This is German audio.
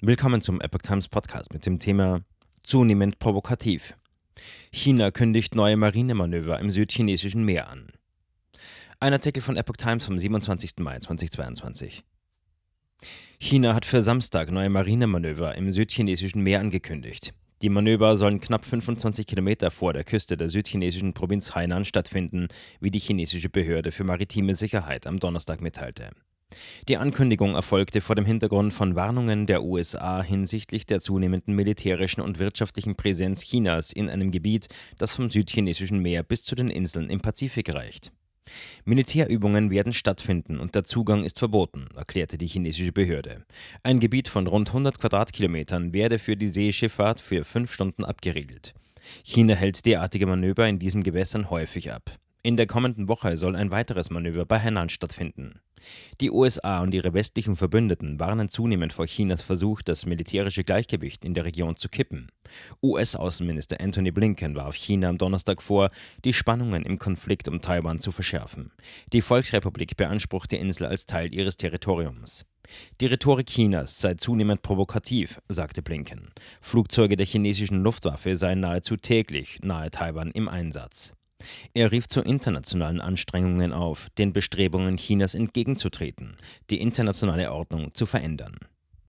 Willkommen zum Epoch Times Podcast mit dem Thema Zunehmend provokativ. China kündigt neue Marinemanöver im südchinesischen Meer an. Ein Artikel von Epoch Times vom 27. Mai 2022. China hat für Samstag neue Marinemanöver im südchinesischen Meer angekündigt. Die Manöver sollen knapp 25 Kilometer vor der Küste der südchinesischen Provinz Hainan stattfinden, wie die chinesische Behörde für maritime Sicherheit am Donnerstag mitteilte. Die Ankündigung erfolgte vor dem Hintergrund von Warnungen der USA hinsichtlich der zunehmenden militärischen und wirtschaftlichen Präsenz Chinas in einem Gebiet, das vom südchinesischen Meer bis zu den Inseln im Pazifik reicht. Militärübungen werden stattfinden und der Zugang ist verboten, erklärte die chinesische Behörde. Ein Gebiet von rund 100 Quadratkilometern werde für die Seeschifffahrt für fünf Stunden abgeriegelt. China hält derartige Manöver in diesen Gewässern häufig ab. In der kommenden Woche soll ein weiteres Manöver bei Hainan stattfinden. Die USA und ihre westlichen Verbündeten warnen zunehmend vor Chinas Versuch, das militärische Gleichgewicht in der Region zu kippen. US-Außenminister Anthony Blinken warf China am Donnerstag vor, die Spannungen im Konflikt um Taiwan zu verschärfen. Die Volksrepublik beansprucht die Insel als Teil ihres Territoriums. Die Rhetorik Chinas sei zunehmend provokativ, sagte Blinken. Flugzeuge der chinesischen Luftwaffe seien nahezu täglich nahe Taiwan im Einsatz. Er rief zu internationalen Anstrengungen auf, den Bestrebungen Chinas entgegenzutreten, die internationale Ordnung zu verändern